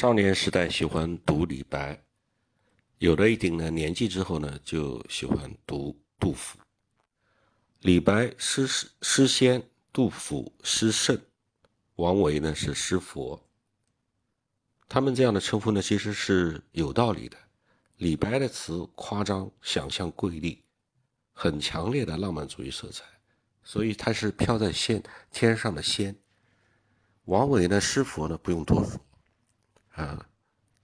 少年时代喜欢读李白，有了一定的年纪之后呢，就喜欢读杜甫。李白诗诗诗仙，杜甫诗圣，王维呢是诗佛。他们这样的称呼呢，其实是有道理的。李白的词夸张，想象瑰丽，很强烈的浪漫主义色彩，所以他是飘在仙天上的仙。王维呢，诗佛呢，不用多说。啊，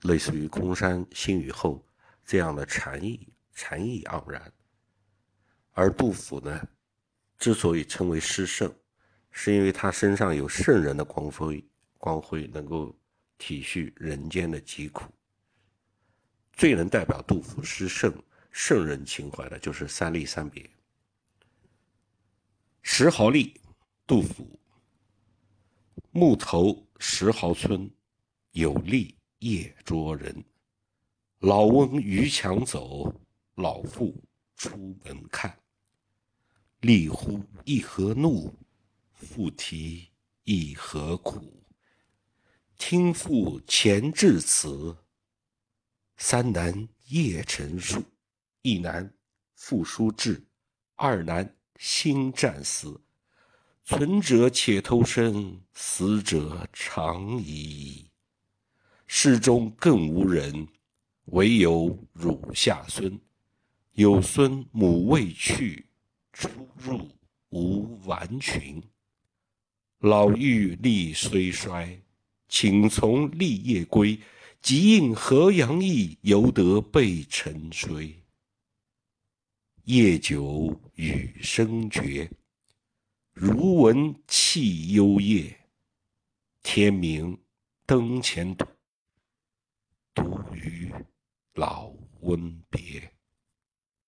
类似于“空山新雨后”这样的禅意，禅意盎然。而杜甫呢，之所以称为诗圣，是因为他身上有圣人的光辉，光辉能够体恤人间的疾苦。最能代表杜甫诗圣圣人情怀的，就是三吏三别。石壕吏，杜甫。木头石壕村。有吏夜捉人，老翁逾墙走，老妇出门看。吏呼一何怒，妇啼一何苦。听妇前致词，三男夜成书。一男复书至，二男新战死。存者且偷生，死者长已矣。世中更无人，惟有乳下孙。有孙母未去，出入无完裙。老妪力虽衰，请从立业归。即应河阳役，犹得备晨追。夜久雨声绝，如闻泣幽咽。天明灯前读。与老翁别。